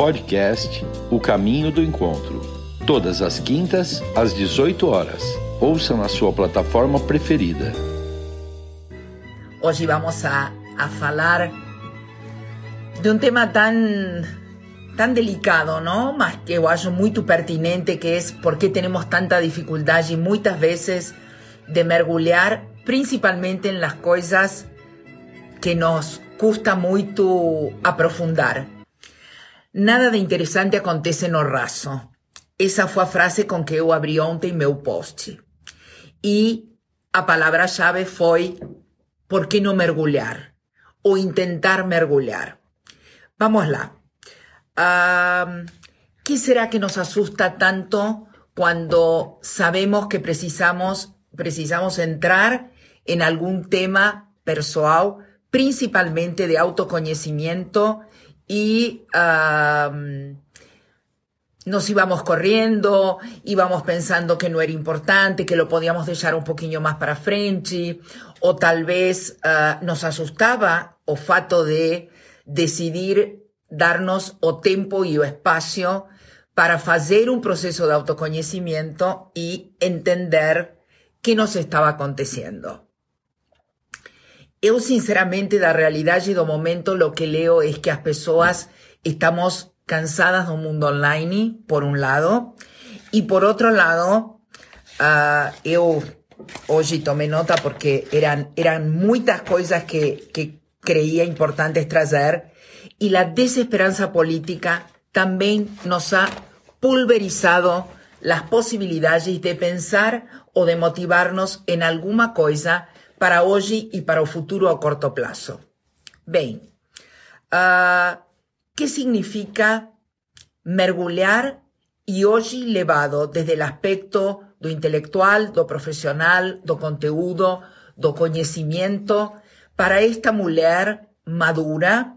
Podcast O Caminho do Encontro. Todas as quintas, às 18 horas. Ouça na sua plataforma preferida. Hoje vamos a, a falar de um tema tão, tão delicado, não? Mas que eu acho muito pertinente, que é por que temos tanta dificuldade muitas vezes de mergulhar, principalmente nas coisas que nos custa muito aprofundar. Nada de interessante acontece no raso. Essa foi a frase com que eu abri ontem meu post. E a palavra-chave foi por que não mergulhar? Ou tentar mergulhar. Vamos lá. Uh, que será que nos assusta tanto quando sabemos que precisamos, precisamos entrar em algum tema pessoal, principalmente de autoconhecimento y nos íbamos corriendo, íbamos pensando que no era importante, que lo podíamos dejar un poquito más para frente, o tal vez ah, nos asustaba o fato de decidir darnos o tiempo y o espacio para hacer un proceso de autoconocimiento y entender qué nos estaba aconteciendo. Eu, sinceramente, da realidade do momento, lo que leo es que as pessoas estamos cansadas do mundo online, por um lado, e por outro lado, uh, hoje tomei nota porque eram, eram muitas coisas que, que creía importantes trazer, e a desesperança política também nos ha pulverizado las posibilidades de pensar o de motivarnos en alguna coisa para hoje e para o futuro a corto plazo. Bem, uh, que significa mergulhar e hoje levado desde o aspecto do intelectual, do profissional, do conteúdo, do conhecimento para esta mulher madura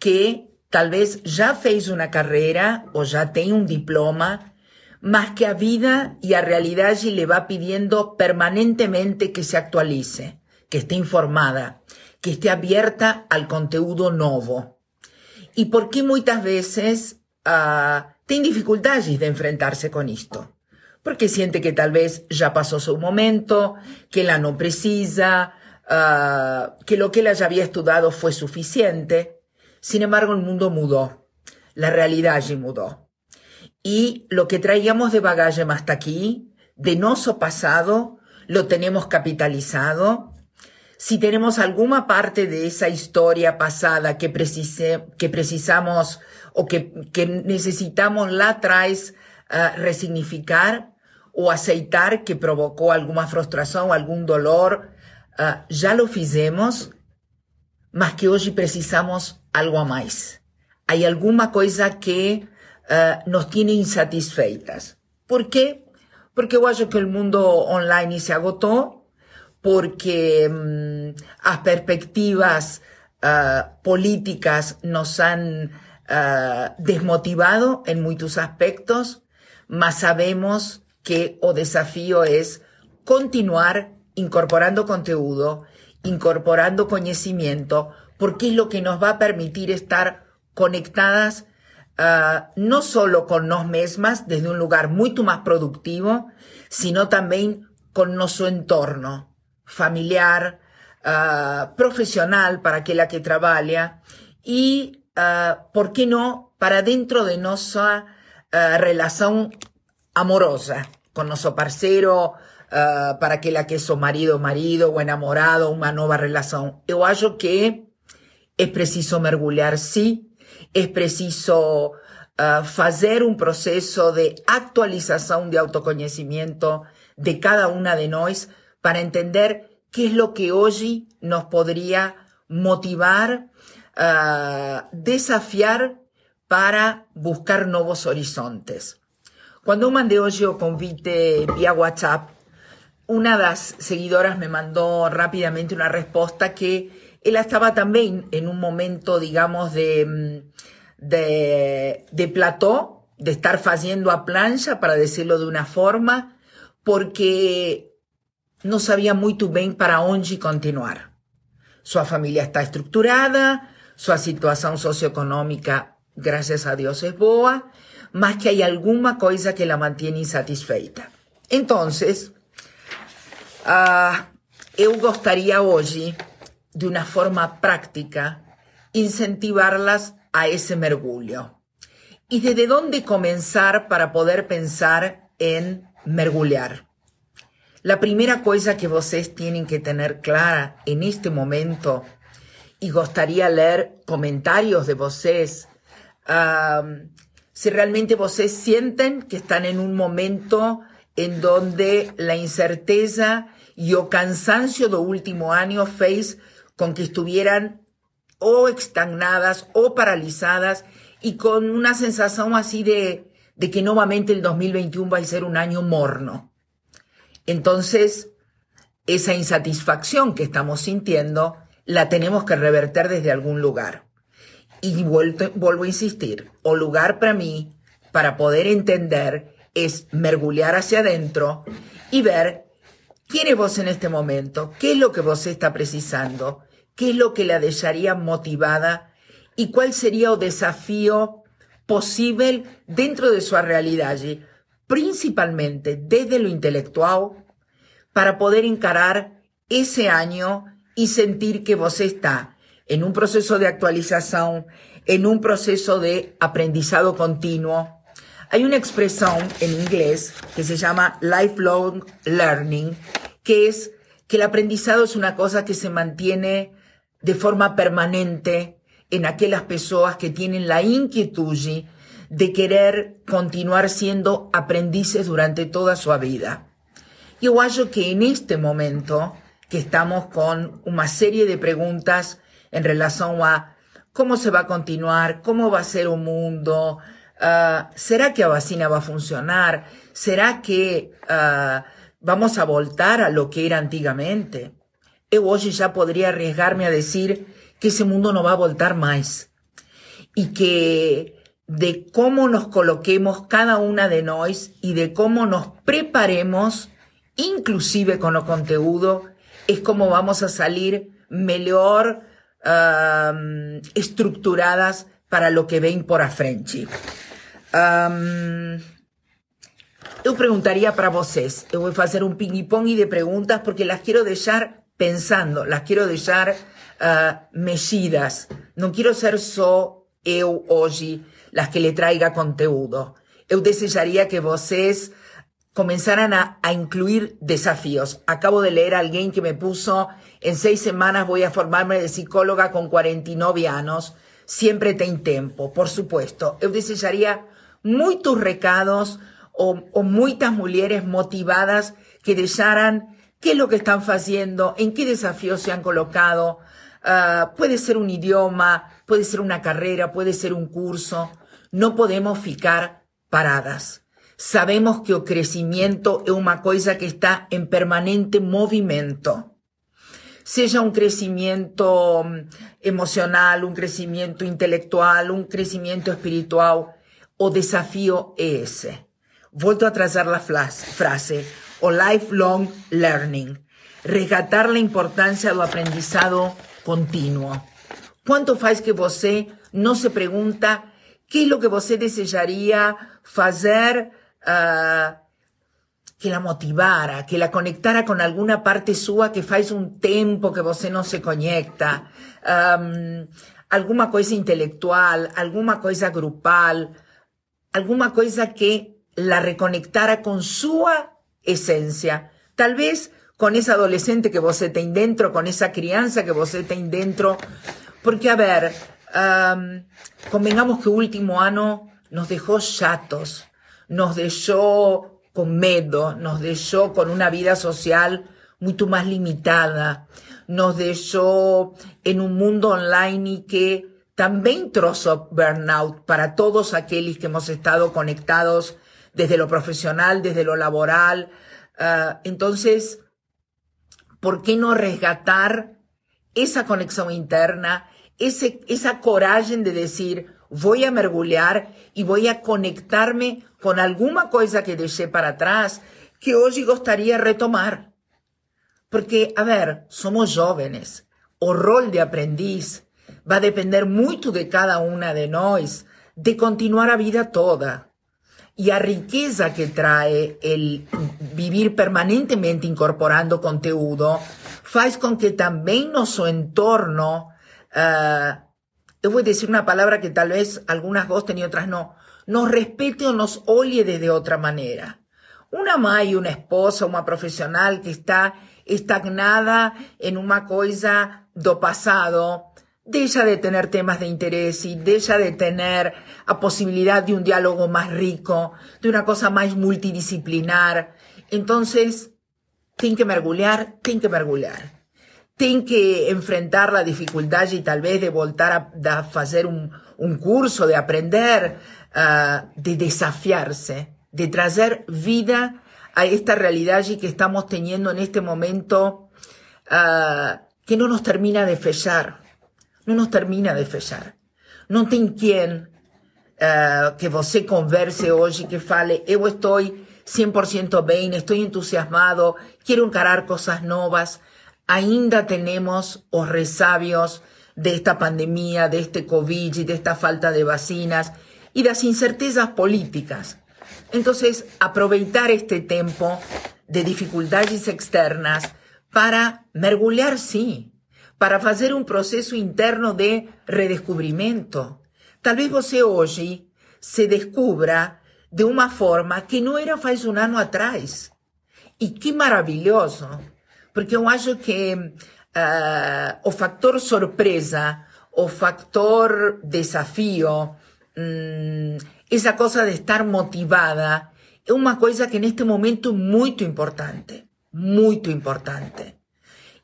que talvez já fez uma carreira ou já tem um diploma mas que a vida y a realidad le va pidiendo permanentemente que se actualice, que esté informada, que esté abierta al contenido nuevo. ¿Y por qué muchas veces uh, tiene dificultades de enfrentarse con esto? Porque siente que tal vez ya pasó su momento, que la no precisa, uh, que lo que ella ya había estudiado fue suficiente. Sin embargo, el mundo mudó. La realidad allí mudó. Y lo que traíamos de bagaje hasta aquí, de noso pasado, lo tenemos capitalizado. Si tenemos alguna parte de esa historia pasada que, precise, que precisamos o que, necesitamos la traes resignificar o aceitar que provocó alguna frustración o algún dolor, ya lo fizemos, mas que hoje precisamos algo mais. Hay alguna cosa que uh, nos tiene insatisfeitas. ¿Por qué? Porque eu acho que o mundo online se agotou, porque um, as perspectivas uh, políticas nos han uh, desmotivado en muchos aspectos, mas sabemos que o desafío es continuar incorporando conteúdo, incorporando conocimiento, porque es lo que nos va a permitir estar conectadas uh, no solo con nos mesmas desde un lugar mucho más productivo, sino también con nuestro entorno familiar, uh, profesional para aquella que trabaja y, uh, ¿por qué no?, para dentro de nuestra relación amorosa con nuestro parcero, para aquella que es marido, marido o enamorado, una nueva relación. Yo acho que es preciso mergulhar, sí, es preciso hacer uh, un proceso de actualización de autoconocimiento de cada una de nosotros para entender qué es lo que hoy nos podría motivar, uh, desafiar para buscar nuevos horizontes. Cuando mandé hoy o convite vía WhatsApp, una de las seguidoras me mandó rápidamente una respuesta que él estaba también en un momento, digamos, de, mm, de, de plató, de estar haciendo a plancha, para decirlo de una forma, porque no sabía muy bien para dónde continuar. Su familia está estructurada, su situación socioeconómica gracias a Dios es boa, mas que hay alguna cosa que la mantiene insatisfeita. Entonces, uh, eu gostaria hoje, de una forma práctica, incentivarlas a ese mergulho. ¿Y desde dónde comenzar para poder pensar en mergulhar? La primera cosa que vocês tienen que tener clara en este momento, y gustaría leer comentarios de vocês, um, si realmente vocês sienten que están en un momento en donde la incerteza y o cansancio do último año con que estuvieran o estagnadas o paralizadas y con una sensación así de, de que nuevamente el 2021 va a ser un año morno. Entonces, esa insatisfacción que estamos sintiendo la tenemos que reverter desde algún lugar. Y vuelvo, a insistir, o lugar para mí, para poder entender, es mergulhar hacia adentro y ver quién es vos en este momento, qué es lo que vos está precisando, qué es lo que la dejaría motivada y cuál sería el desafío posible dentro de su realidad, principalmente desde lo intelectual, para poder encarar ese año y sentir que vos está en un proceso de actualización, en un proceso de aprendizado continuo. Hay una expresión en inglés que se llama lifelong learning, que es que el aprendizado es una cosa que se mantiene de forma permanente en aquellas personas que tienen la inquietud de querer continuar siendo aprendices durante toda su vida. Yo que en este momento que estamos con una serie de preguntas en relación a cómo se va a continuar, cómo va a ser un mundo, uh, será que la vacina va a funcionar, será que uh, vamos a voltar a lo que era antiguamente. Eu hoje ya podría arriesgarme a decir que ese mundo no va a voltar más y que de cómo nos coloquemos cada una de nosotros y de cómo nos preparemos, inclusive con lo conteúdo, es como vamos a salir mejor estructuradas para lo que ven por a frente. Um, eu preguntaría para vocês, eu vou fazer um ping-pong de preguntas porque las quiero dejar pensando, las quiero dejar uh, mexidas. No quiero ser só eu hoje las que le traiga conteúdo. Eu desejaría que vocês comenzaran a, incluir desafíos. Acabo de leer a alguien que me puso, en seis semanas voy a formarme de psicóloga con 49 años, siempre ten tiempo, por supuesto. Eu desejaría muchos recados o, o muchas mujeres motivadas que dejaran qué es lo que están haciendo, en qué desafíos se han colocado. Uh, puede ser un idioma, puede ser una carrera, puede ser un curso. No podemos ficar paradas. Sabemos que el crecimiento es una cosa que está en permanente movimiento. Sea un crecimiento mm, emocional, un crecimiento intelectual, un crecimiento espiritual, o desafío es ese. Vuelto a trazar la frase, o lifelong learning, resgatar la importancia del aprendizado continuo. ¿Cuánto faz que você no se pregunta qué es lo que você desearía hacer uh, que la motivara, que la conectara con alguna parte suya que faz un tiempo que você no se conecta, um, alguna cosa intelectual, alguna cosa grupal, alguna cosa que la reconectara con su esencia. Tal vez con esa adolescente que vos ten dentro, con esa crianza que vos ten dentro. Porque, a ver, um, convengamos que último año nos dejó chatos, nos dejó con miedo, nos dejó con una vida social mucho más limitada, nos dejó en un mundo online y que también trozo burnout para todos aquellos que hemos estado conectados desde lo profesional, desde lo laboral. Uh, entonces, ¿por qué no resgatar esa conexión interna, ese, esa coraje de decir, voy a mergulhar y voy a conectarme con alguna cosa que dejé para atrás que hoy gustaría retomar? Porque, a ver, somos jóvenes. O rol de aprendiz va a depender mucho de cada una de nosotros de continuar a vida toda. Y a riqueza que trae el vivir permanentemente incorporando conteúdo, faz con que también nuestro entorno, uh, yo voy a decir una palabra que tal vez algunas gosten y otras no, nos respete o nos oye de otra manera. Una madre, una esposa, una profesional que está estagnada en una cosa do pasado, deja de tener temas de interés y deja de tener la posibilidad de un diálogo más rico, de una cosa más multidisciplinar. Entonces, tiene que mergulhar, tiene que mergulhar. Tiene que enfrentar la dificultad y tal vez de voltar a, hacer un, curso, de aprender, ah, de desafiarse, de traer vida a esta realidad y que estamos teniendo en este momento uh, que no nos termina de fechar no nos termina de fechar. No tem quien uh, que você converse hoy que fale, eu estoy 100% bien, estoy entusiasmado, quiero encarar cosas nuevas. Ainda tenemos os resabios de esta pandemia, de este COVID y de esta falta de vacinas y de las incertezas políticas. Entonces, aprovechar este tiempo de dificultades externas para mergulhar, sí, para hacer un proceso interno de redescubrimiento. Tal vez você hoy se descubra de una forma que no era faz un año atrás. Y qué maravilloso, porque yo acho que uh, o factor sorpresa, o factor desafío, um, esa cosa de estar motivada, es una cosa que en este momento es muy importante, muy importante.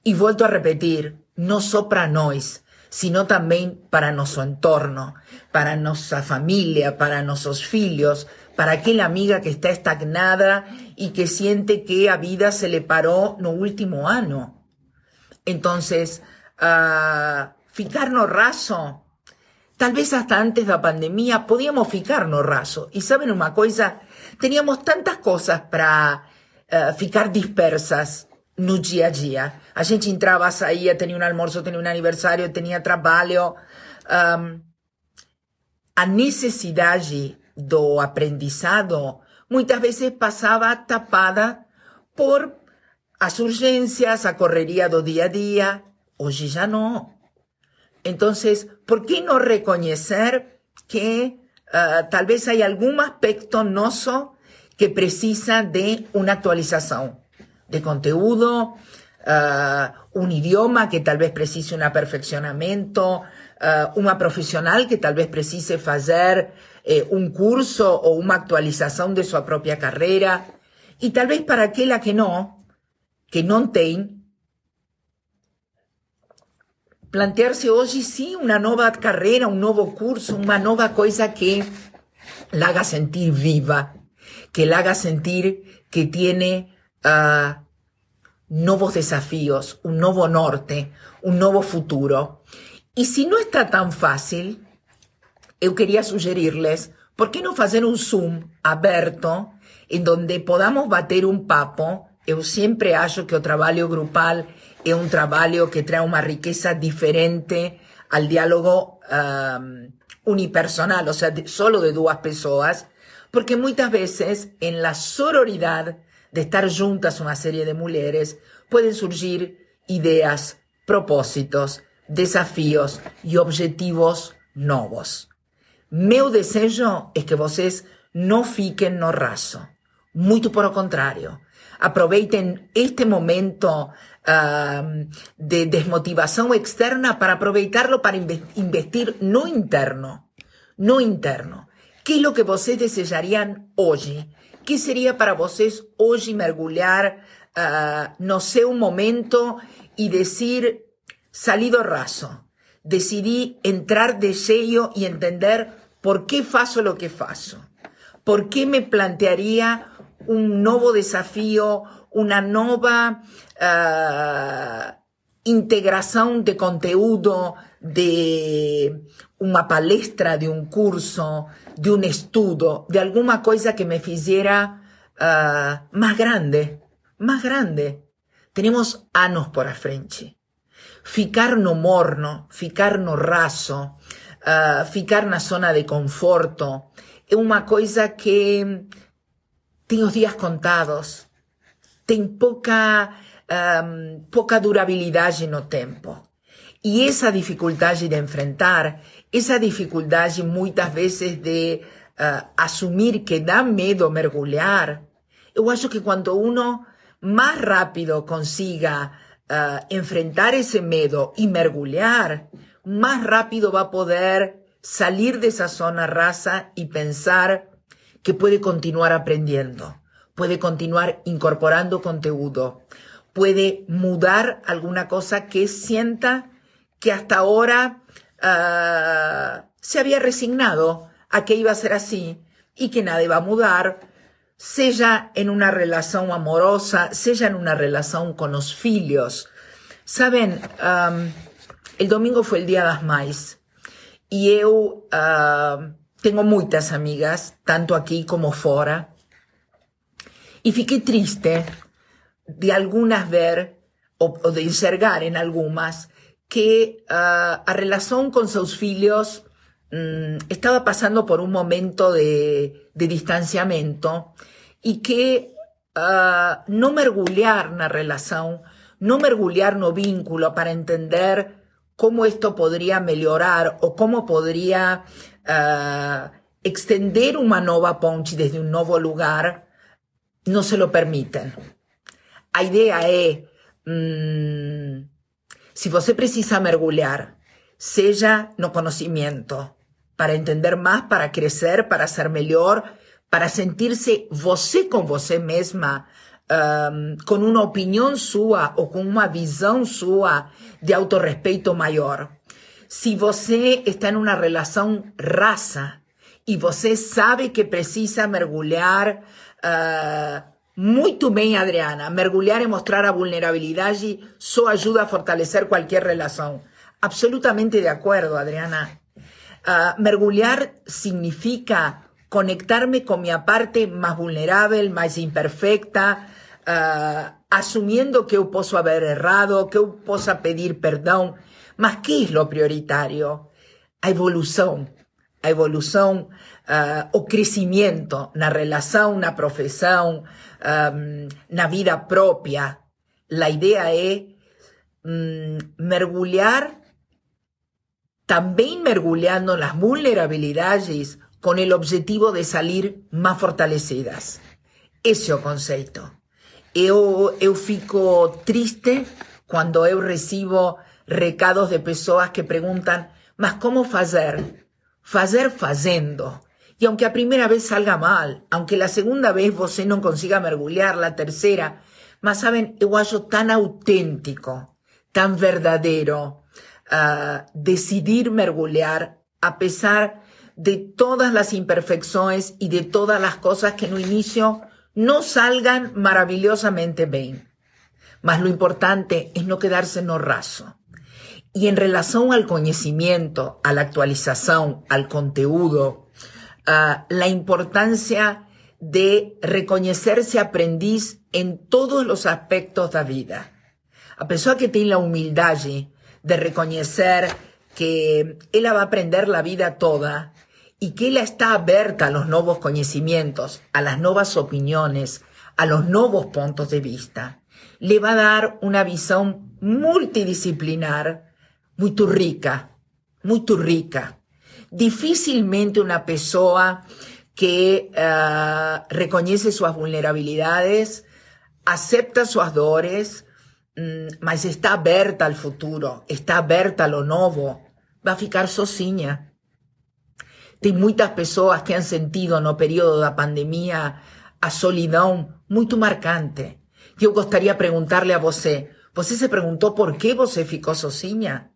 Y vuelto a repetir, no só para nós, sino también para nuestro entorno, para nuestra familia, para nuestros filhos, para aquella amiga que está estagnada y que siente que a vida se le paró no último año. Entonces, uh, ficarnos raso, tal vez hasta antes de la pandemia podíamos ficarnos raso. Y saben una cosa, teníamos tantas cosas para uh, ficar dispersas no dia a dia. A gente entrava, saía, tinha um almoço, tinha um aniversário, tinha trabalho. Um, a necessidade do aprendizado muitas vezes passava tapada por as urgências, a correria do dia a dia. Hoje já não. Então, por que não reconhecer que uh, talvez há algum aspecto nosso que precisa de uma atualização? De contenido, uh, un idioma que tal vez precise un perfeccionamiento, uh, una profesional que tal vez precise hacer eh, un curso o una actualización de su propia carrera, y tal vez para aquella que no, que no tiene, plantearse hoy sí una nueva carrera, un nuevo curso, una nueva cosa que la haga sentir viva, que la haga sentir que tiene uh, nuevos desafíos, un nuevo norte, un nuevo futuro. Y si no está tan fácil, yo quería sugerirles, ¿por qué no hacer un Zoom abierto en donde podamos bater un papo? Yo siempre hallo que el trabajo grupal es un trabajo que trae una riqueza diferente al diálogo um, unipersonal, o sea, solo de dos personas, porque muchas veces en la sororidad de estar juntas una serie de mujeres, pueden surgir ideas, propósitos, desafíos y objetivos nuevos. Meu desejo es que vocês no fiquen no raso. Muito por el contrario. Aproveiten este momento de desmotivación externa para aproveitarlo para investir no interno. No interno. ¿Qué es lo que vocês desejarían hoy? ¿Qué sería para vocês hoy mergulhar, uh, no sé, un momento y decir, salido raso, decidí entrar de sello y entender por qué faço lo que faço? ¿Por qué me plantearía un nuevo desafío, una nueva uh, integración de contenido, de una palestra, de un curso, de un estudio, de alguna cosa que me hiciera uh, más grande, más grande. Tenemos años por frente. Ficar no morno, ficar no raso, uh, ficar na zona de conforto é uma coisa que os dias contados, tem pouca, um, pouca durabilidade no tempo. E essa dificuldade de enfrentar, essa dificuldade muitas vezes de uh, assumir que dá medo mergulhar, eu acho que quando uno mais rápido consiga uh, enfrentar esse medo e mergulhar, mais rápido vai poder salir de esa zona rasa y pensar que puede continuar aprendiendo, puede continuar incorporando contenido, puede mudar alguna cosa que sienta que hasta ahora uh, se había resignado a que iba a ser así y que nada iba a mudar, sea en una relación amorosa, sea en una relación con los filios. Saben, el domingo fue el Día de las Maíz. E eu uh, tenho muitas amigas, tanto aqui como fora. E fiquei triste de algumas ver, ou de enxergar em algumas, que uh, a relação com seus filhos um, estava passando por um momento de, de distanciamento e que uh, não mergulhar na relação, não mergulhar no vínculo para entender cómo esto podría mejorar o cómo podría uh, extender una nueva ponte desde un nuevo lugar, no se lo permiten. La idea es, mmm, si você precisa mergulhar, seja no conocimiento, para entender más, para crecer, para ser mejor, para sentirse você con você mesma, um, con una opinión sua o con una visión sua de autorrespeito maior. Se você está em uma relação raça e você sabe que precisa mergulhar uh, muito bem, Adriana, mergulhar e mostrar a vulnerabilidade só ajuda a fortalecer qualquer relação. Absolutamente de acordo, Adriana. Uh, mergulhar significa conectarme con mi parte más vulnerable, más imperfecta, uh, asumiendo que yo puedo haber errado, que yo puedo pedir perdón. Mas ¿qué es lo prioritario? A evolución, a evolución uh, o crecimiento na relación, na profesión, um, na vida propia. La idea es um, mergulhar, también mergulhando las vulnerabilidades con el objetivo de salir más fortalecidas. Ese es el concepto. Eu, eu fico triste quando eu recibo recados de pessoas que perguntam, mas como fazer? Fazer fazendo. E aunque a primeira vez salga mal, aunque a segunda vez você não consiga mergulhar, a terceira, mas sabem, eu acho tão autêntico, tão verdadeiro uh, decidir mergulhar a pesar de todas as imperfeições e de todas as coisas que no início no salgan maravillosamente bien. Mas lo importante es no quedarse no raso. Y en relación al conocimiento, a la actualización, al contenido, uh, la importancia de reconocerse aprendiz en todos los aspectos de la vida. A pesar que tiene la humildad de reconocer que ella va a aprender la vida toda, y que ella está abierta a los nuevos conocimientos, a las nuevas opiniones, a los nuevos puntos de vista, le va a dar una visión multidisciplinar muy rica, muy rica. Difícilmente una persona que uh, reconoce sus vulnerabilidades, acepta sus dores, um, mas está abierta al futuro, está abierta a lo nuevo, va a ficar sozinha Tem muitas pessoas que han sentido no período da pandemia a solidão muito marcante. E eu gostaria de perguntar-lhe a você, você se perguntou por que você ficou sozinha?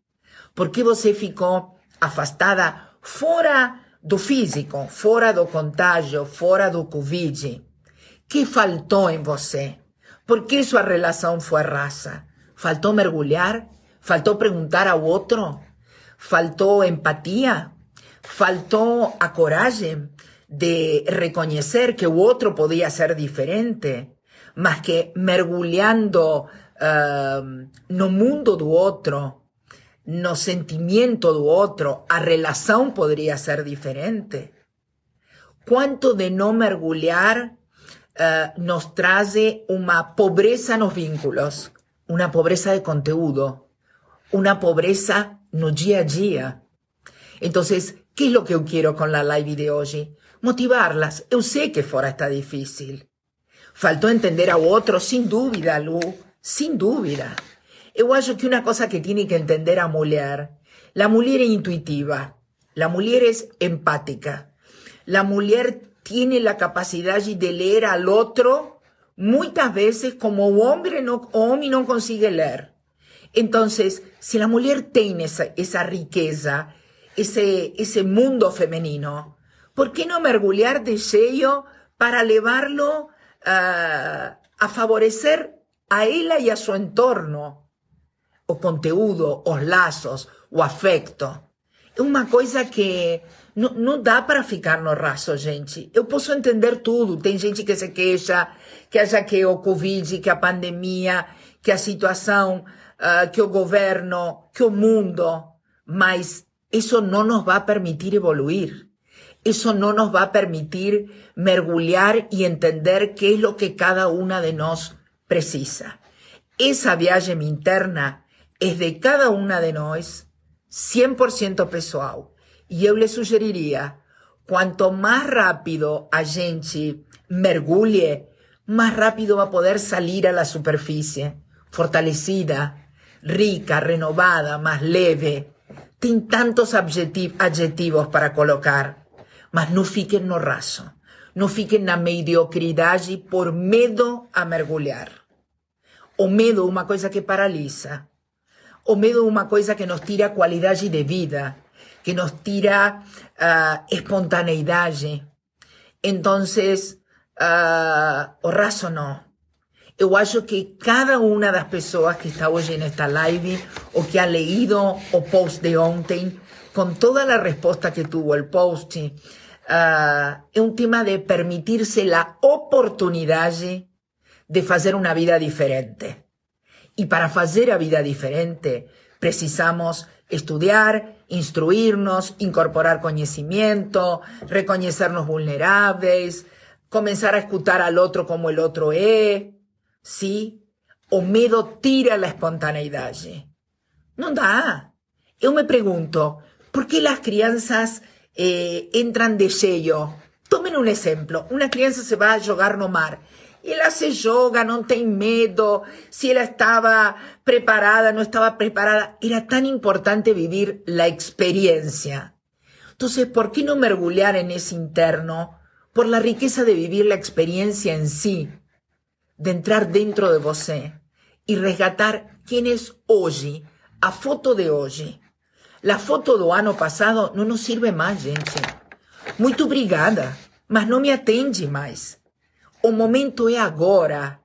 Por que você ficou afastada fora do físico, fora do contágio, fora do Covid? que faltou em você? Por que sua relação foi rasa? Faltou mergulhar? Faltou perguntar ao outro? Faltou empatia? faltó a coraje de reconocer que otro podía ser diferente, más que mergulhando uh, no mundo do otro, no sentimento do outro, a relação poderia ser diferente? Quanto de não mergulhar uh, nos traz uma pobreza nos vínculos, uma pobreza de conteúdo, uma pobreza no dia a dia. Então, ¿qué es lo que yo quiero con la live de hoy? Motivarlas. Yo sé que fora está difícil. Faltó entender a otro, sin duda, Lu, sin duda. Yo acho que una cosa que tiene que entender a mujer, la mujer es intuitiva, la mujer es empática, la mujer tiene la capacidad de leer al otro muchas veces como hombre no, hombre no consigue leer. Entonces, si la mujer tiene esa, esa riqueza, ese, ese mundo femenino, ¿por qué no mergulhar de sello para llevarlo uh, a favorecer a ella y a su entorno? O conteúdo, os lazos, o afecto. É uma coisa que não, não dá para ficar no raso, gente. Eu posso entender tudo. Tem gente que se queixa, que acha que o Covid, que a pandemia, que a situação, uh, que o governo, que o mundo, mas isso não nos vai permitir evoluir. Eso no nos va a permitir mergulhar y entender qué es lo que cada una de nos precisa. Esa viaje interna es de cada una de nós 100% pessoal. Y yo le sugeriría, cuanto más rápido a gente mergulhe, más rápido va a poder salir a la superficie, fortalecida, rica, renovada, más leve. Tem tantos adjetivos para colocar, mas no fiquen no raso, no fiquen na mediocridade por medo a mergulhar. O medo é uma coisa que paralisa. O medo de una cosa que nos tira qualidade de vida, que nos tira uh, espontaneidad. Entonces, uh, o raso no. Yo acho que cada una de las personas que está hoy en esta live o que ha leído o post de ontem, con toda la respuesta que tuvo el post, uh, es un tema de permitirse la oportunidad de hacer una vida diferente. Y para hacer a vida diferente, precisamos estudiar, instruirnos, incorporar conocimiento, reconocernos vulnerables, comenzar a escuchar al otro como el otro es, ¿sí? O medo tira la espontaneidad. No da. Yo me pregunto, ¿por qué las crianzas eh, entran de sello? Tomen un ejemplo. Una crianza se va a jugar no mar ela se joga, não tem medo, se ela estava preparada, não estava preparada. Era tan importante vivir la experiencia. Entonces, ¿por qué no mergulhar en ese interno por la riqueza de vivir la experiencia en sí, de entrar dentro de você y resgatar quién es hoy, a foto de hoy? La foto do ano passado não nos sirve mais, gente. Muito obrigada, mas não me atende mais. O momento es agora.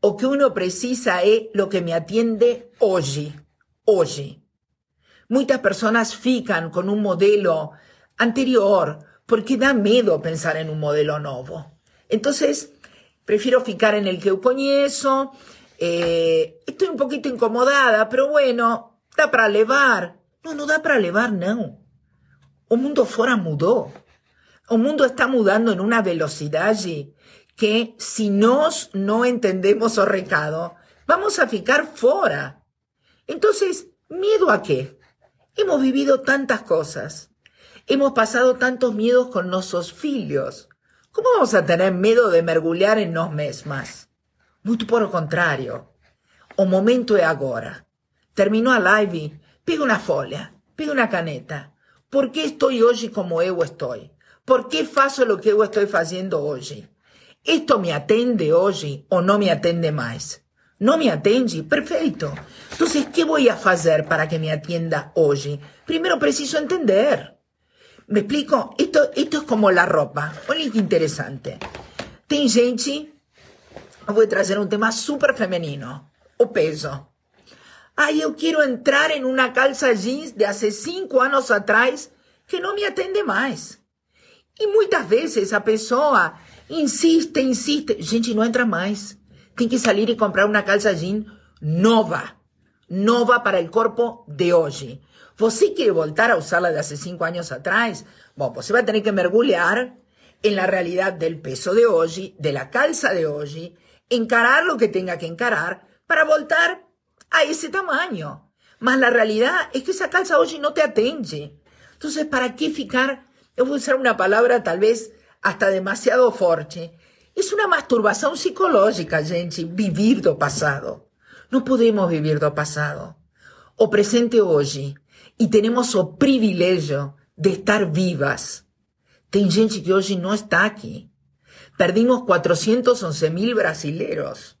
O que uno precisa es lo que me atiende hoy. Hoy. Muchas personas fican con un modelo anterior porque da miedo pensar en un modelo nuevo. Entonces, prefiero ficar en el que yo conozco. Eh, estoy un poquito incomodada, pero bueno, da para levar. No, no da para levar, no. O mundo fuera mudó. O mundo está mudando en una velocidad que si nos no entendemos o recado, vamos a ficar fuera. Entonces, ¿miedo a qué? Hemos vivido tantas cosas. Hemos pasado tantos miedos con nuestros filhos. ¿Cómo vamos a tener miedo de mergulhar en nos mesmas? Muy por lo contrario. O momento es ahora. Terminó a live, pega una folia, pega una caneta. ¿Por qué estoy hoy como yo estoy? ¿Por qué faço lo que yo estoy haciendo hoy? ¿Esto me atende hoy o no me atende más? ¿No me atende? Perfecto. Entonces, ¿qué voy a hacer para que me atienda hoy? Primero preciso entender. ¿Me explico? Esto, esto es como la ropa. Oye, qué interesante. Tem gente, voy a traer un tema súper femenino, o peso. Ay, yo quiero entrar en una calza jeans de hace cinco años atrás que no me atende más. Y muchas veces a persona Insiste, insiste. Gente, não entra mais. Tem que sair e comprar uma calça jeans nova. nova para el cuerpo de hoy. ¿Você quiere voltar a usarla de hace cinco años atrás? Bueno, pues va a tener que mergulhar en la realidad del peso de hoy, de la calza de hoy, encarar lo que tenga que encarar para voltar a ese tamaño. Más la realidad es que esa calza hoy no te atende. Entonces, ¿para qué ficar? Yo voy a usar una palabra tal vez hasta demasiado fuerte. Es una masturbación psicológica, gente, vivir do pasado. No podemos vivir do pasado. O presente hoy. Y tenemos o privilegio de estar vivas. Tem gente que hoy no está aquí. Perdimos 411 mil brasileros.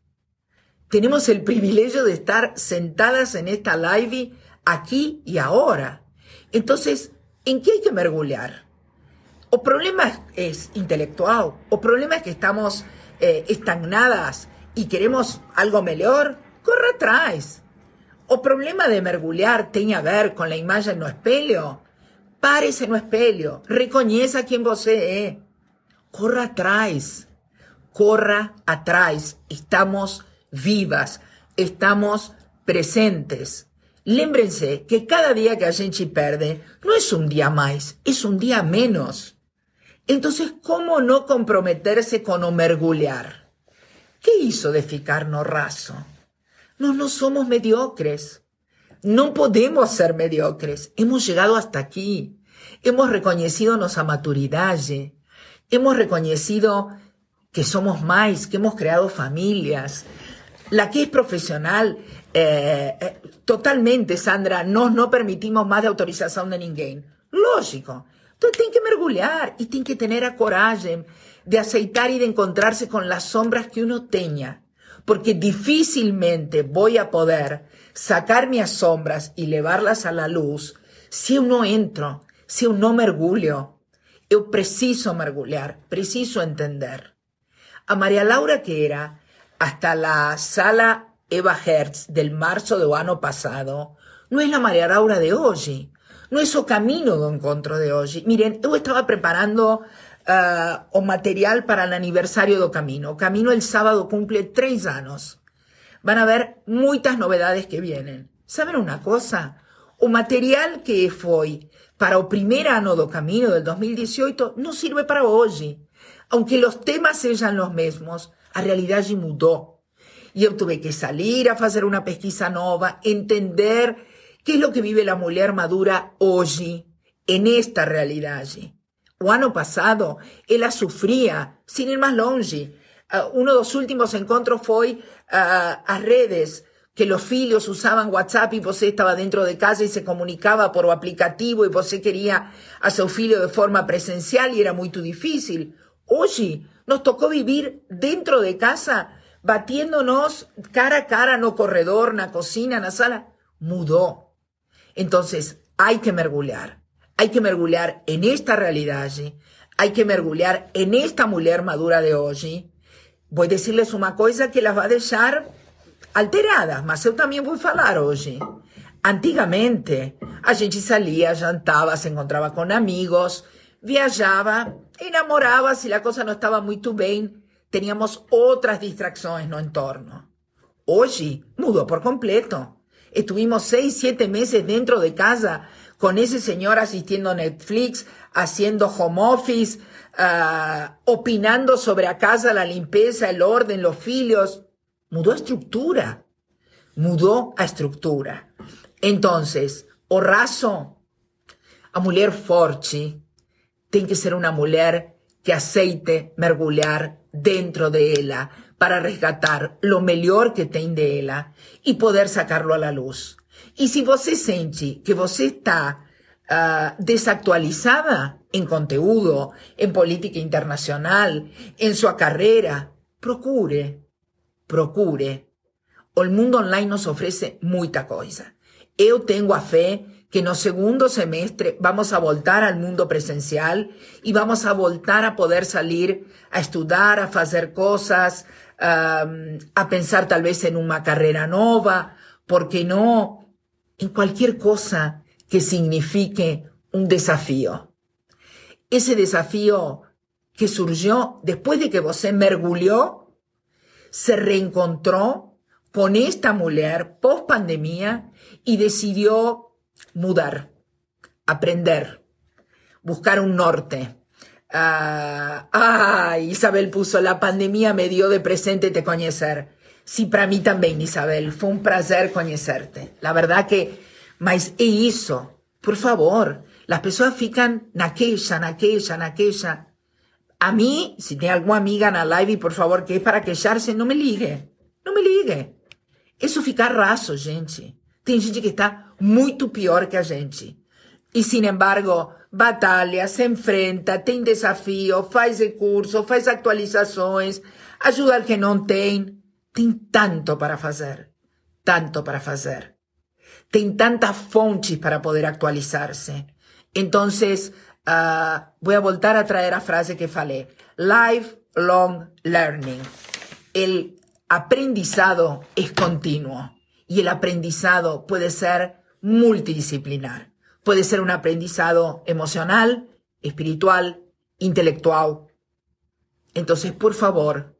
Tenemos el privilegio de estar sentadas en esta live aquí y ahora. Entonces, ¿En qué hay que mergulhar? O problema es intelectual, o problema es que estamos eh, estagnadas y queremos algo mejor, corre atrás. O problema de mergulhar tiene a ver con la imagen no espelho, párese no espelho, reconheça quem você é, corra atrás, corra atrás, estamos vivas, estamos presentes. Lémbrense que cada día que a gente perde no es un día más, es un día menos. Entonces, ¿cómo no comprometerse con o mergulhar? ¿Qué hizo de ficarnos raso? No, no somos mediocres. No podemos ser mediocres. Hemos llegado hasta aquí. Hemos reconocido nuestra maturidad. Hemos reconocido que somos más, que hemos creado familias. La que es profesional eh, eh, totalmente, Sandra, no no permitimos más de autorización de ninguém. Lógico. Entonces tiene que mergulhar y tiene que tener a coraje de aceitar y de encontrarse con las sombras que uno tenga. Porque difícilmente voy a poder sacar mis sombras y llevarlas a la luz si uno entro, si uno mergulho. Yo preciso mergulhar, preciso entender. A María Laura que era hasta la sala Eva Hertz del marzo del año pasado no es la María Laura de hoy, no es o camino de encuentro de hoy. Miren, yo estaba preparando uh, material para el aniversario do Camino. Camino el sábado cumple tres años. Van a ver muchas novedades que vienen. ¿Saben una cosa? O material que fue para o primer año do Camino del 2018 no sirve para hoy. Aunque los temas sean los mismos, a realidad ya mudó. Y yo tuve que salir a hacer una pesquisa nova, entender qué es lo que vive la mujer madura hoy, en esta realidad. O año pasado, ella sufría, sin ir más longe. Uh, uno de los últimos encuentros fue uh, a redes, que los filhos usaban WhatsApp y vos estaba dentro de casa y se comunicaba por aplicativo y vos quería a su filho de forma presencial y era muy difícil. Hoy nos tocó vivir dentro de casa batiéndonos cara a cara no corredor, na cocina, na sala, mudó. Entonces, hay que mergulhar. Hay que mergulhar en esta realidad, hay que mergulhar en esta mujer madura de hoy. Voy a decirles una cosa que las va a dejar alteradas, mas yo también voy a hablar hoy. Antigamente, a gente salía, jantaba, se encontraba con amigos, viajaba, enamoraba si la cosa no estaba muy bien, teníamos otras distracciones no entorno. Hoy mudó por completo. Estuvimos seis, siete meses dentro de casa con ese señor asistiendo a Netflix, haciendo home office, uh, opinando sobre a casa, la limpieza, el orden, los filios. Mudó a estructura. Mudó a estructura. Entonces, o raso, a mujer forte tiene que ser una mujer que aceite mergulhar dentro de ella para rescatar lo mejor que tiene de ella y poder sacarlo a la luz. Y si você sente que você está uh, desactualizada en conteúdo, en política internacional, en su carrera, procure, procure. El mundo online nos ofrece mucha cosa. Yo tengo a fe que no segundo semestre vamos a voltar al mundo presencial y vamos a voltar a poder salir a estudiar, a hacer cosas, a pensar tal vez en una carrera nueva, porque no en cualquier cosa que signifique un desafío. Ese desafío que surgió después de que vos mergulhó, se reencontró con esta mujer post pandemia y decidió mudar, aprender, buscar un norte. Ah, ah, Isabel puso, la pandemia me dio de presente te conocer. Sí, para mí también, Isabel, fue un placer conocerte. La verdad que, mas e hizo, por favor, las personas fican naquella, naquella, naquella. A mí, si tiene alguna amiga en la live, por favor, que es para quejarse, no me ligue. No me ligue. Eso fica raso, gente. Tem gente que está muito pior que a gente. E, sin embargo, batalha, se enfrenta, tem desafio, faz recurso, faz atualizações, ajuda al que não tem. Tem tanto para fazer. Tanto para fazer. Tem tantas fontes para poder actualizarse. Entonces, uh, voy a voltar a traer a frase que falei. Lifelong learning. El aprendizado es continuo y el aprendizado puede ser multidisciplinar. Puede ser un aprendizado emocional, espiritual, intelectual. Entonces, por favor,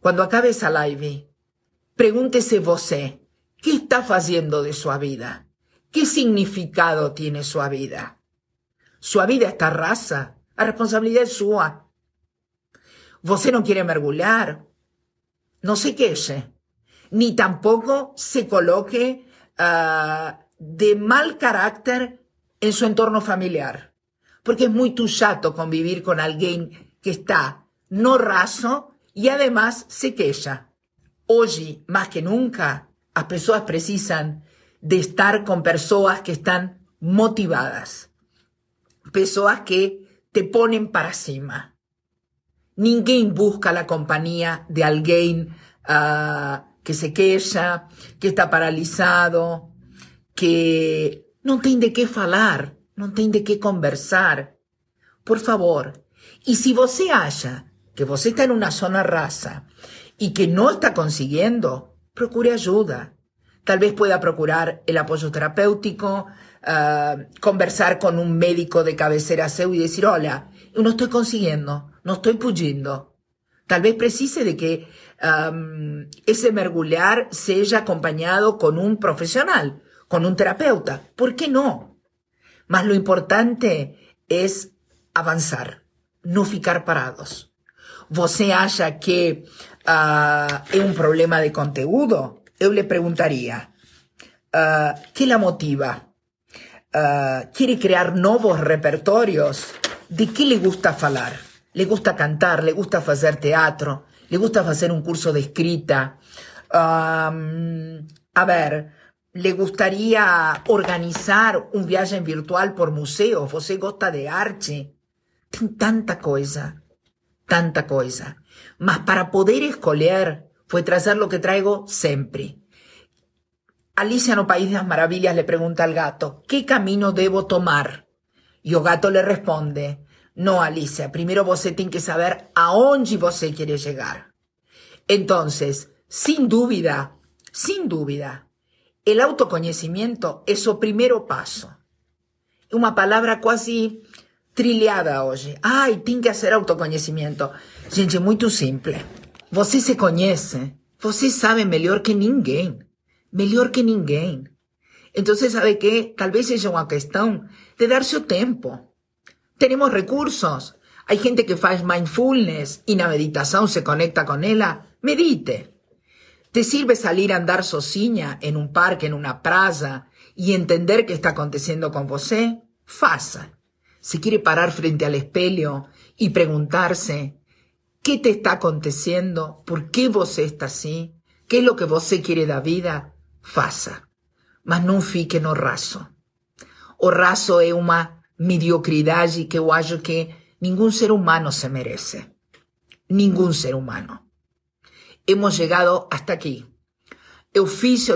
cuando acabe esa live, pregúntese você, ¿qué está haciendo de su vida? ¿Qué significado tiene su vida? Su vida está raza, la responsabilidad es suya. Você no quiere mergulhar, no se queje, ni tampoco se coloque ah, de mal carácter en su entorno familiar, porque es muy chato convivir con alguien que está no raso y además se queja. Hoy, más que nunca, las personas precisan de estar con personas que están motivadas, personas que te ponen para cima. Ninguém busca la compañía de alguien uh, que se queja, que está paralizado, que no tiene de qué falar, no tiene de qué conversar. Por favor, y si você acha que você está en una zona rasa y que no está consiguiendo, procure ayuda. Tal vez pueda procurar el apoyo terapéutico, uh, conversar con un médico de cabecera seu y decir, hola, no estoy consiguiendo, no estoy pudiendo. Tal vez precise de que um, ese mergulhar sea acompañado con un profesional, con un terapeuta. ¿Por qué no? Más lo importante es avanzar, no ficar parados. Você acha que uh, es un problema de conteúdo? Yo le preguntaría, uh, ¿qué la motiva? Uh, ¿Quiere crear nuevos repertorios? ¿De qué le gusta falar? le gusta cantar, le gusta hacer teatro, le gusta hacer un curso de escrita. a ver, le gustaría organizar un viaje virtual por museo, você gosta de arte. Tanta cosa, tanta cosa. Mas para poder escolher, fue traer lo que traigo siempre. Alicia no País de las Maravillas le pregunta al gato, ¿qué camino debo tomar? Y el gato le responde, no, Alicia, primero você tiene que saber a dónde você quiere llegar. Entonces, sin duda, sin duda, el autoconocimiento es su primer paso. Una palabra casi trilhada hoy. Ay, tiene que hacer autoconocimiento. Gente, muy simple. Você se conoce, você sabe mejor que ninguém. Mejor que ninguém. Entonces, ¿sabe qué? Tal vez sea una cuestión de darse o tiempo. Tenemos recursos. Hay gente que hace mindfulness y la meditación se conecta con ella. Medite. ¿Te sirve salir a andar sozinha en un parque, en una plaza y entender qué está aconteciendo con você? Faça. Si quiere parar frente al espejo y preguntarse qué te está aconteciendo, por qué vos está así, qué es lo que vos quiere la vida, faça. Mas no fique no raso. O raso es una mediocridade que eu acho que nenhum ser humano se merece. Nenhum ser humano. Hemos llegado hasta aqui. Eu fiz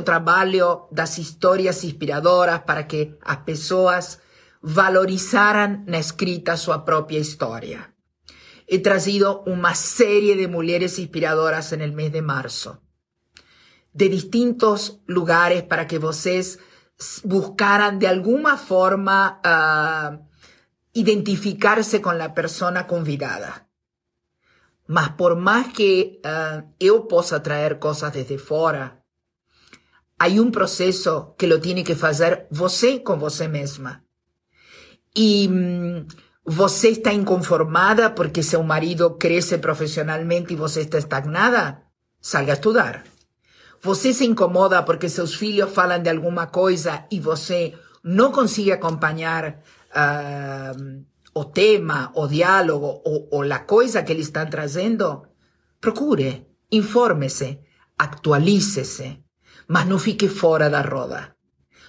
das histórias inspiradoras para que as pessoas valorizaran na escrita sua própria história. He trazido uma série de mulheres inspiradoras en el mês de março, de distintos lugares para que vocês buscaran de alguna forma uh, identificarse con la persona convidada. Mas por más que uh, eu possa traer cosas desde fora, hay un proceso que lo tiene que hacer você con você mesma. Y um, você está inconformada porque seu marido crece profissionalmente e você está estagnada, salga a estudar. Você se incomoda porque seus filhos falam de alguma coisa e você não consegue acompanhar uh, o tema, o diálogo, o, o la coisa que eles estão trazendo? Procure, informe-se, actualize-se, mas não fique fora da roda.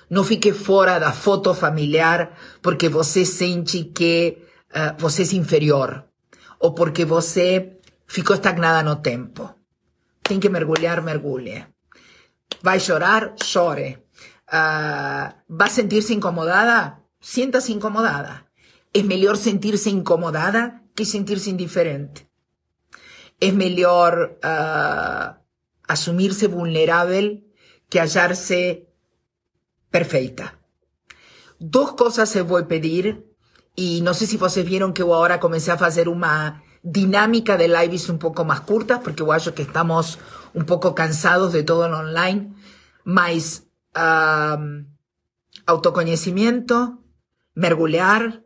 Não fique fora da foto familiar porque você sente que uh, você é inferior ou porque você ficou estagnada no tempo. Tem que mergulhar, mergulhe. Vai chorar, chore. Uh, vai sentir-se incomodada? Sienta-se incomodada. É melhor sentir-se incomodada que sentir-se indiferente. É melhor uh, assumir-se vulnerável que achar-se perfeita. Dos coisas eu vou pedir y no sé si ustedes vieron que ahora comencé a hacer una dinámica de lives un poco más cortas, porque yo que estamos un poco cansados de todo lo online, más autoconocimiento, mergulhar,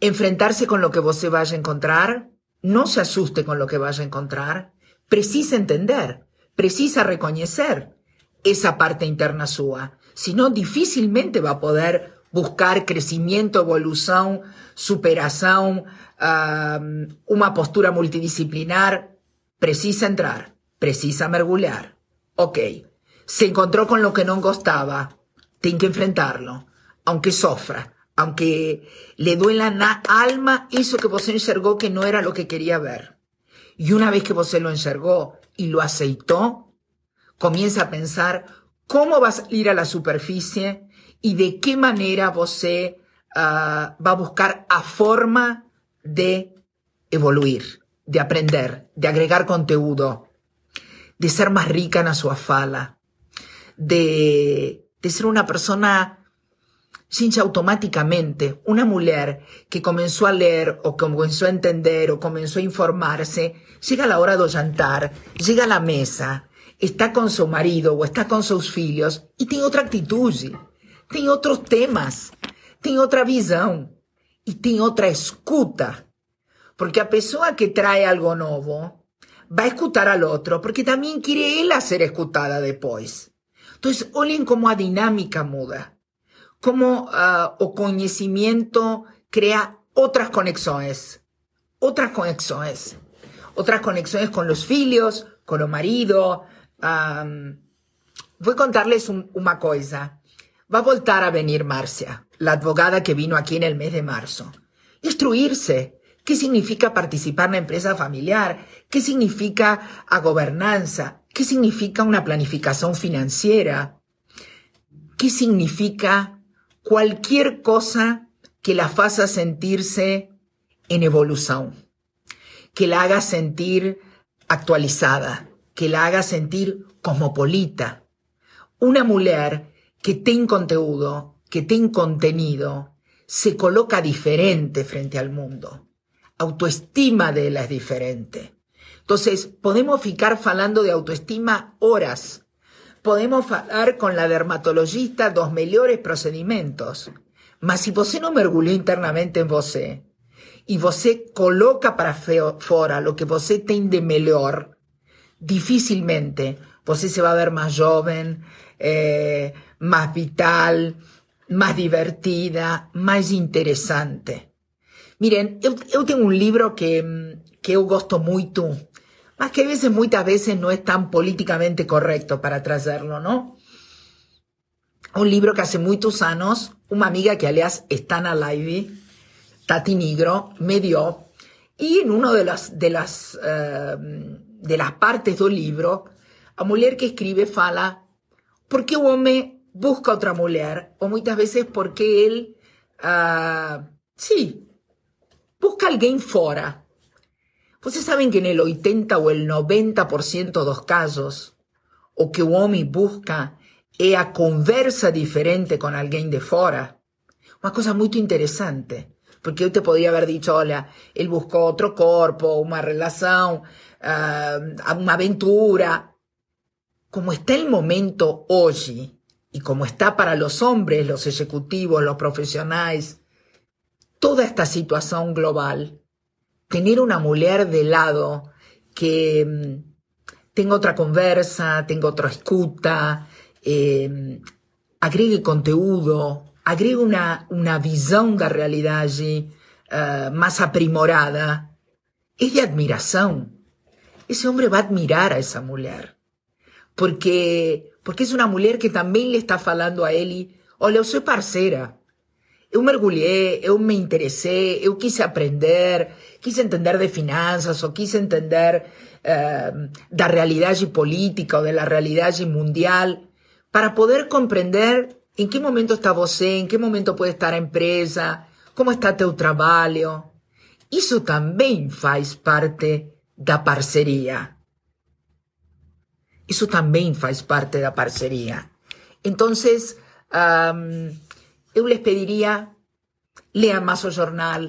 enfrentarse con lo que usted vaya a encontrar, no se asuste con lo que vaya a encontrar, precisa entender, precisa reconocer esa parte interna suya, si no difícilmente va a poder buscar crecimiento, evolución, superación, una postura multidisciplinar, precisa entrar, precisa mergulhar. Ok, se encontró con lo que no gustaba, tiene que enfrentarlo, aunque sofra, aunque le duela la alma eso que vos enxergó que no era lo que quería ver. Y una vez que vos lo enxergó y lo aceitó, comienza a pensar cómo va a salir a la superficie y de qué manera você uh, va a buscar a forma de evoluir, de aprender, de agregar conteúdo, de ser más rica en su fala, de, de ser una persona sin automáticamente, una mujer que comenzó a leer o comenzó a entender o comenzó a informarse, llega a la hora de jantar, llega a la mesa, está con su marido o está con sus hijos y tiene otra actitud tem outros temas, tem outra visão e tem outra escuta. Porque a pessoa que trae algo novo vai escutar al outro, porque também quer ela ser escutada depois. Então, olhem como a dinâmica muda, como uh, o conhecimento crea outras conexões, outras conexões, outras conexões com os filhos, com o marido. Um, vou contarles um, uma coisa. Va a voltar a venir Marcia, la abogada que vino aquí en el mes de marzo. Instruirse. ¿Qué significa participar en la empresa familiar? ¿Qué significa a gobernanza? ¿Qué significa una planificación financiera? ¿Qué significa cualquier cosa que la faça sentirse en evolución? Que la haga sentir actualizada, que la haga sentir cosmopolita. Una mujer que tiene contenido, que tiene contenido, se coloca diferente frente al mundo. Autoestima de ella es diferente. Entonces, podemos ficar falando de autoestima horas. Podemos hablar con la dermatologista dos mejores procedimientos. Mas si você no mergulhou internamente en você y você coloca para fora lo que você tem de melhor, difícilmente você se va a ver más joven, eh, más vital, más divertida, más interesante. Miren, yo tengo un libro que, que eu gosto muito, más que veces, muchas veces no es tan políticamente correcto para traerlo, ¿no? Un libro que hace muchos años, una amiga que alias la live, Tati Negro, me dio, y en una de las, de las, eh, de las partes del libro, a mujer que escribe fala, ¿por qué hombre busca otra mujer, o muchas veces porque él, uh, sí, busca alguien fora. Ustedes saben que en el 80 o el 90% de los casos, o que un hombre busca es a conversa diferente con alguien de fora. Una cosa muy interesante. Porque eu te podía haber dicho, olha, ele buscou outro corpo, uma relação, uh, uma aventura. Como está el momento hoje, y como está para los hombres, los ejecutivos, los profesionales, toda esta situación global, tener una mujer de lado que mm, tenga otra conversa, tenga otra escuta, eh, agregue conteúdo, agregue una, visión de realidad allí uh, más aprimorada, es de admiración. Ese hombre va a admirar a esa mujer, porque, porque es una mujer que también le está falando a él, olha, eu sou parceira, eu mergulhei, eu me interessei, eu quis aprender, quis entender de finanças, ou quis entender uh, da realidade política ou da realidade mundial, para poder compreender em que momento está você, em que momento pode estar a empresa, como está teu trabalho. Isso também faz parte da parceria. Isso também faz parte da parceria. Então, um, eu les pediria, lean mais o jornal,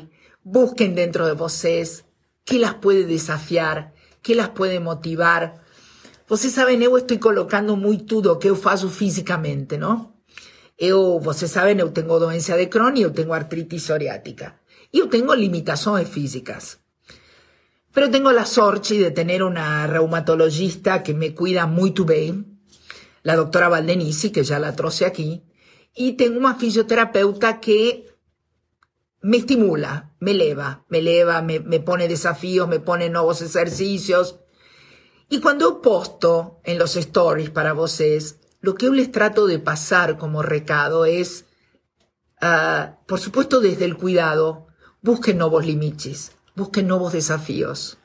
busquen dentro de vocês que las puede desafiar, que las puede motivar, Vocês sabem, eu estou colocando muito tudo que eu faço fisicamente, não? Eu, vocês sabem, eu tenho doença de Crohn e eu tenho artrite psoriática. E eu tenho limitações físicas. Pero tengo la sorte de tener una reumatologista que me cuida muito bem, la doctora Valdenici, que ya la trouxe aquí, y tengo una fisioterapeuta que me estimula, me eleva, me eleva, me, me pone desafíos, me pone nuevos ejercicios, y cuando posto en los stories para vosotros, lo que yo les trato de pasar como recado es, uh, por supuesto desde el cuidado, busquen nuevos límites, busquen nuevos desafíos,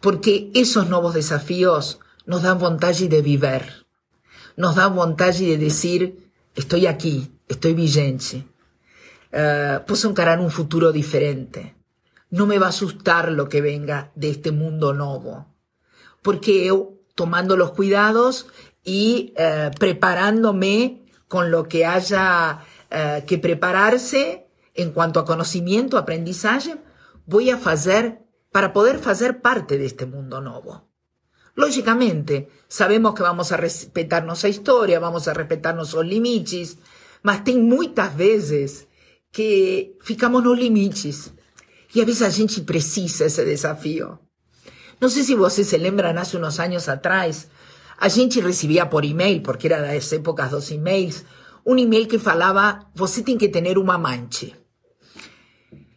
porque esos nuevos desafíos nos dan vontade de vivir, nos dan vontade de decir, estoy aquí, estoy vigente, uh, puedo encarar un futuro diferente, no me va a asustar lo que venga de este mundo nuevo porque yo tomando los cuidados y eh, preparándome con lo que haya eh, que prepararse en cuanto a conocimiento, aprendizaje, voy a hacer para poder hacer parte de este mundo nuevo. Lógicamente, sabemos que vamos a respetar nuestra historia, vamos a respetar nuestros limites, mas tem muchas veces que ficamos los limites y a veces a gente precisa ese desafío. No sé si vocês se lembram, hace unos años atrás, a gente recibía por email, porque era de esas épocas dos emails, un email que falaba, você tem que tener un amante.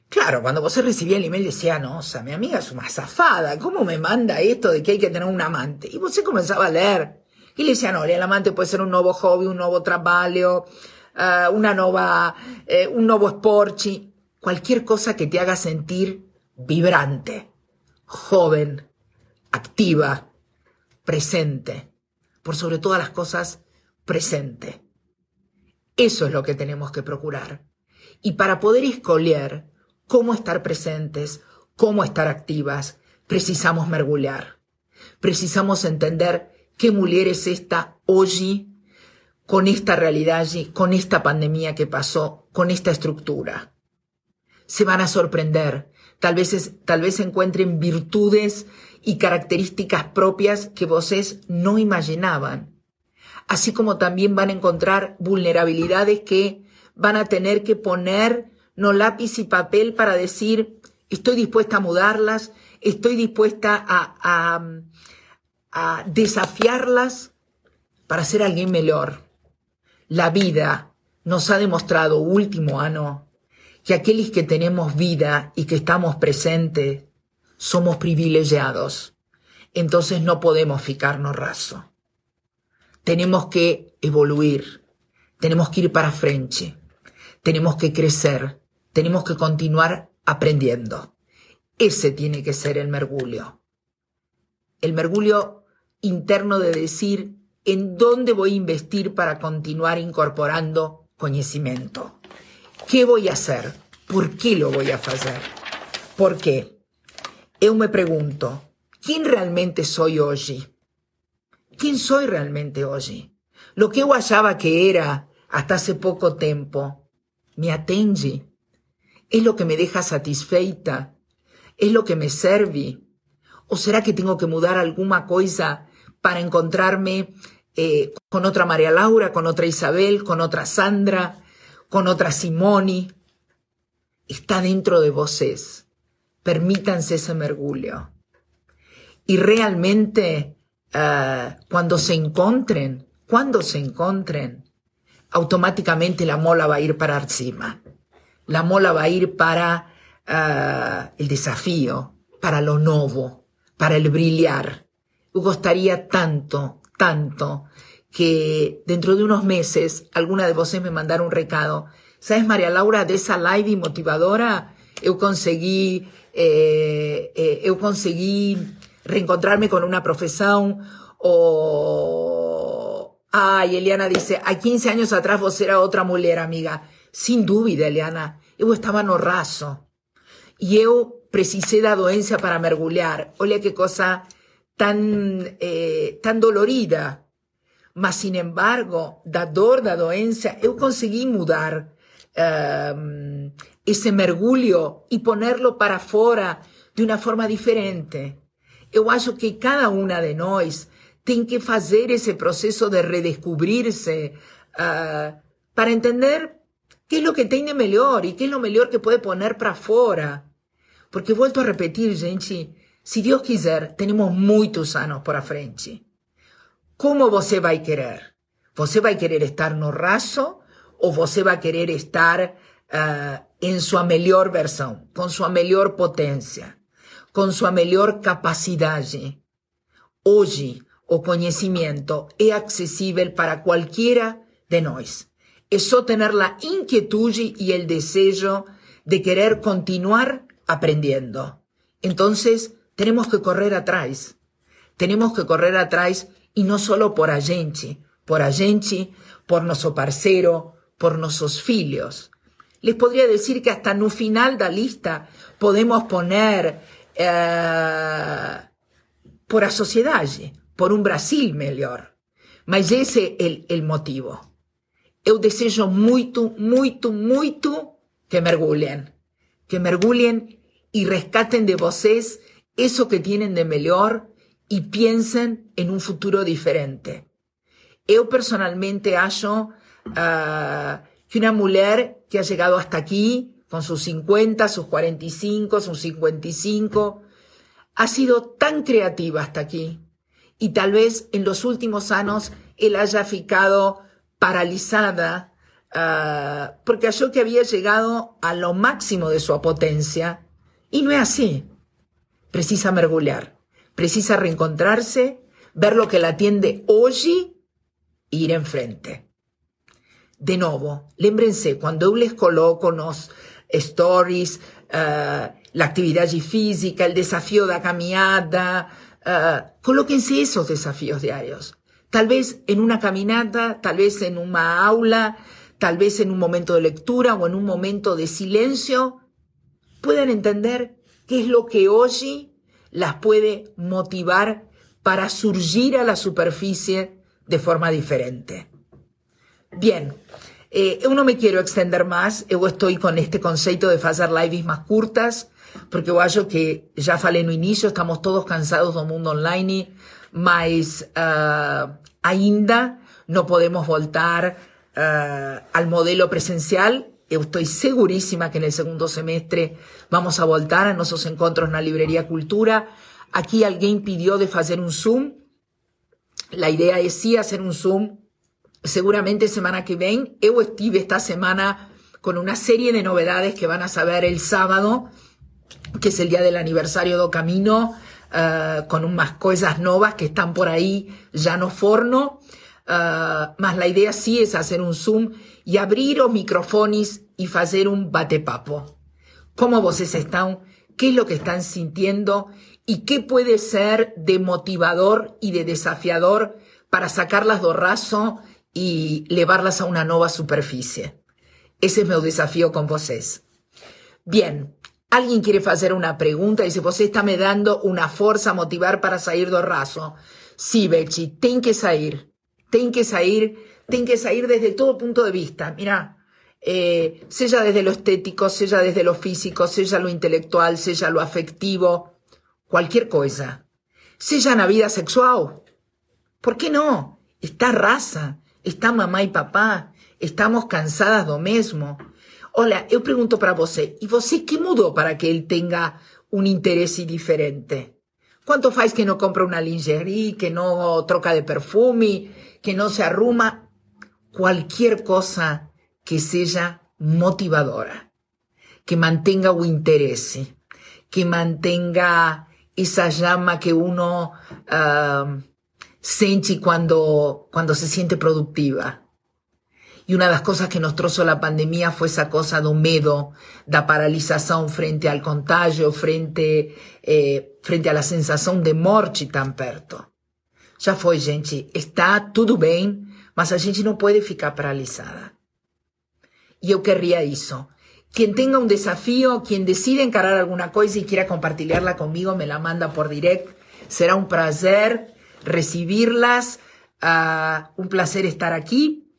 Claro, cuando vos recibía el email decía, no, o sea, mi amiga es una zafada, ¿cómo me manda esto de que hay que tener un amante? Y vos comenzaba a leer. Y le decía, no, el amante puede ser un nuevo hobby, un nuevo trabajo, una nueva, eh, un nuevo sporchi, cualquier cosa que te haga sentir vibrante, joven, activa, presente, por sobre todas las cosas, presente. Eso es lo que tenemos que procurar. Y para poder escoger cómo estar presentes, cómo estar activas, precisamos mergulhar. Precisamos entender qué mujer es esta hoy con esta realidad, con esta pandemia que pasó, con esta estructura. Se van a sorprender. Tal vez, tal vez encuentren virtudes y características propias que vosotros no imaginaban. Así como también van a encontrar vulnerabilidades que van a tener que poner no lápiz y papel para decir, estoy dispuesta a mudarlas, estoy dispuesta a, a, a desafiarlas para ser alguien mejor. La vida nos ha demostrado último año que aquellos que tenemos vida y que estamos presentes somos privilegiados, entonces no podemos ficarnos raso. Tenemos que evoluir, tenemos que ir para frente, tenemos que crecer, tenemos que continuar aprendiendo. Ese tiene que ser el mergullo. El mergullo interno de decir en dónde voy a investir para continuar incorporando conocimiento. ¿Qué voy a hacer? ¿Por qué lo voy a hacer? ¿Por qué? Eu me pregunto, ¿quién realmente soy hoy? ¿Quién soy realmente hoy? Lo que yo achaba que era hasta hace poco tiempo, me atende. ¿Es lo que me deja satisfeita? ¿Es lo que me serve? ¿O será que tengo que mudar alguna cosa para encontrarme eh, con otra María Laura, con otra Isabel, con otra Sandra, con otra Simoni? Está dentro de voces. Permítanse ese mergullo. Y realmente, uh, cuando se encuentren, cuando se encuentren, automáticamente la mola va a ir para encima. La mola va a ir para uh, el desafío, para lo nuevo, para el brillar. Me gustaría tanto, tanto, que dentro de unos meses alguna de vosotros me mandara un recado. ¿Sabes, María Laura, de esa live motivadora, yo conseguí, eh, eh, eu conseguí reencontrarme con una profesión o... Ay, Eliana dice, a 15 años atrás vos era otra mujer, amiga. Sin duda, Eliana. Yo estaba no raso. Y yo precisé da doencia para mergulhar. Olha qué cosa tan, eh, tan dolorida. Mas, sin embargo, da dor da doencia, yo conseguí mudar um, ese mergulho y ponerlo para fora de una forma diferente. Eu acho que cada una de nós tem que fazer esse processo de redescobrirse uh, para entender qué es lo que tem de melhor y qué es lo melhor que puede poner para fora. Porque vuelto a repetir, gente, si Dios quiser, tenemos muitos anos por a frente. Como você vai querer? Você vai querer estar no raso ou você vai querer estar uh, em sua melhor versão, com sua melhor potência? con su mejor capacidad. Hoy, o conocimiento es accesible para cualquiera de nosotros. Es solo tener la inquietud y el deseo de querer continuar aprendiendo. Entonces, tenemos que correr atrás. Tenemos que correr atrás y no solo por a por a por nuestro parcero, por nuestros filhos. Les podría decir que hasta no final la lista podemos poner eh, por a sociedade, por un Brasil melhor. Mas esse é el motivo. Eu desejo muito, muito, muito que mergulhem. Que mergulhem y rescaten de vocês eso que tienen de melhor y piensen en un futuro diferente. Eu personalmente acho uh, que una mujer que ha llegado hasta aquí con sus 50, sus 45, sus 55, ha sido tan creativa hasta aquí. Y tal vez en los últimos años él haya ficado paralizada uh, porque halló que había llegado a lo máximo de su potencia. Y no es así. Precisa mergulhar, precisa reencontrarse, ver lo que la atiende hoy e ir enfrente. De nuevo, lembrense, cuando les coloco nos stories, uh, la actividad física, el desafío de la caminata. Uh, colóquense esos desafíos diarios. Tal vez en una caminata, tal vez en una aula, tal vez en un momento de lectura o en un momento de silencio, puedan entender qué es lo que hoy las puede motivar para surgir a la superficie de forma diferente. Bien, eh, yo no me quiero extender más, yo estoy con este concepto de hacer lives más cortas, porque yo acho que ya falei no inicio, estamos todos cansados del mundo online, mas uh, ainda no podemos voltar uh, al modelo presencial. Yo estoy segurísima que en el segundo semestre vamos a voltar a nuestros encuentros en la librería Cultura. Aquí alguien pidió de hacer un Zoom. La idea es sí hacer un Zoom seguramente semana que ven. Eu estive esta semana con una serie de novedades que van a saber el sábado, que es el día del aniversario do Camino, uh, con unas cosas nuevas que están por ahí ya no forno. Uh, más la idea sí es hacer un Zoom y abrir los micrófonos y hacer un batepapo. ¿Cómo voces están? ¿Qué es lo que están sintiendo? ¿Y qué puede ser de motivador y de desafiador para sacarlas do raso y llevarlas a una nueva superficie. Ese es mi desafío con vosotros. Bien, alguien quiere hacer una pregunta y dice, vos está me dando una fuerza a motivar para salir do raso. Sí, Bechi, ten que salir, ten que salir, ten que salir desde todo punto de vista. Mira, eh, sea desde lo estético, sea desde lo físico, sea lo intelectual, sea lo afectivo, cualquier cosa. Sea la vida sexual. ¿Por qué no? Está raza, está mamá y papá, estamos cansadas lo mismo. Hola, yo pregunto para você, ¿y você qué mudó para que él tenga un interés diferente? ¿Cuánto faz que no compra una lingerie, que no troca de perfume, que no se arruma? Cualquier cosa que sea motivadora, que mantenga un interés, que mantenga esa llama que uno uh, siente cuando, cuando se siente productiva. Y una de las cosas que nos trozó la pandemia fue esa cosa do medo, da paralización frente al contagio, frente, eh, frente a la sensación de morte tan perto. Ya fue, gente. Está tudo bem, mas a gente no puede ficar paralizada. Yo querría eso. Quien tenga un desafío, quien decide encarar alguna cosa y quiera compartirla conmigo, me la manda por direct. Será un placer recibirlas. Uh, un placer estar aquí.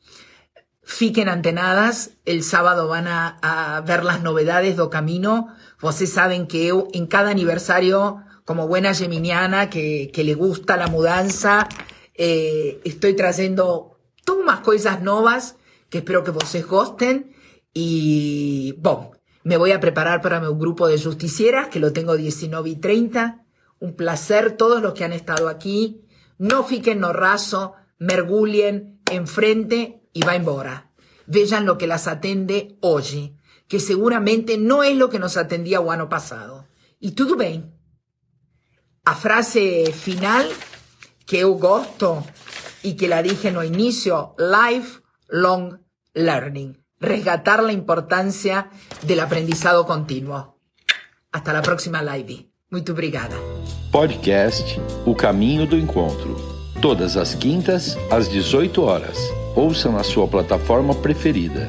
Fiquen antenadas, el sábado van a, ver las novedades do camino. Vocês saben que eu, en cada aniversario, como buena geminiana, que, le gusta la mudanza, eh, estoy trayendo todas más cosas nuevas que espero que vocês gosten. Y, bueno, me voy a preparar para mi grupo de justicieras, que lo tengo 19 y 30. Un placer todos los que han estado aquí. No fiquen no raso, mergullen enfrente y va embora. Vean lo que las atende hoy, que seguramente no es lo que nos atendía el año pasado. Y todo bien. A frase final que eu gosto y que la dije no inicio, lifelong learning. Resgatar la importancia del aprendizado continuo. Hasta la próxima live. Muito obrigada. Podcast O Caminho do Encontro. Todas as quintas, às 18 horas. Ouça na sua plataforma preferida.